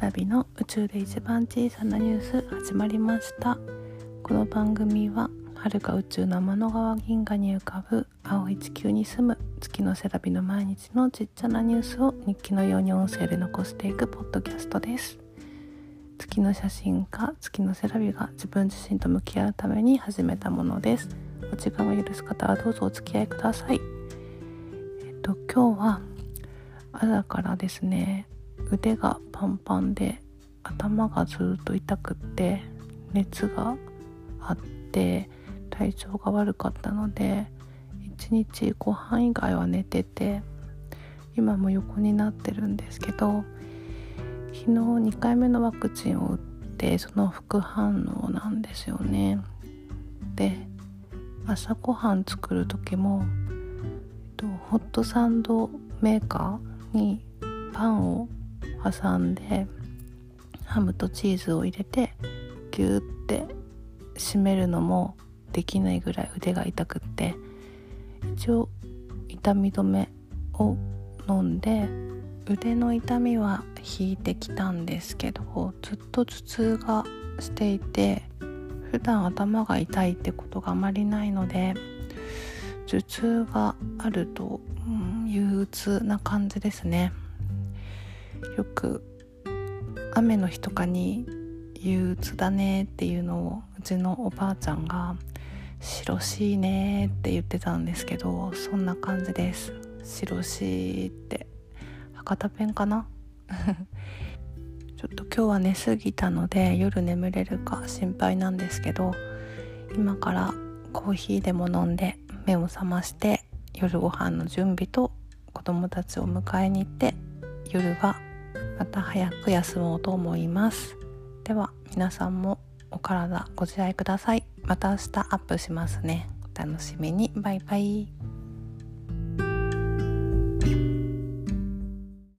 ラビの宇宙で一番小さなニュース始まりました。この番組は遥か宇宙の天の川銀河に浮かぶ青い地球に住む月のセラビの毎日のちっちゃなニュースを日記のように音声で残していくポッドキャストです。月の写真家月のセラビが自分自身と向き合うために始めたものです。お時間が許す方はどうぞお付き合いください。えっと今日は朝からですね腕がパンパンで頭がずっと痛くって熱があって体調が悪かったので一日ご飯以外は寝てて今も横になってるんですけど昨日2回目のワクチンを打ってその副反応なんですよね。で朝ごはん作る時も、えっと、ホットサンドメーカーにパンを挟んでハムとチーズを入れてギューって締めるのもできないぐらい腕が痛くって一応痛み止めを飲んで腕の痛みは引いてきたんですけどずっと頭痛がしていて普段頭が痛いってことがあまりないので頭痛があると、うん、憂鬱な感じですね。よく雨の日とかに憂鬱だねっていうのをうちのおばあちゃんが「白しいね」って言ってたんですけどそんな感じです。白しいって博多弁かな？ちょっと今日は寝すぎたので夜眠れるか心配なんですけど今からコーヒーでも飲んで目を覚まして夜ご飯の準備と子供たちを迎えに行って夜はまた早く休もうと思います。では皆さんもお体ご自愛ください。また明日アップしますね。お楽しみに。バイバイ。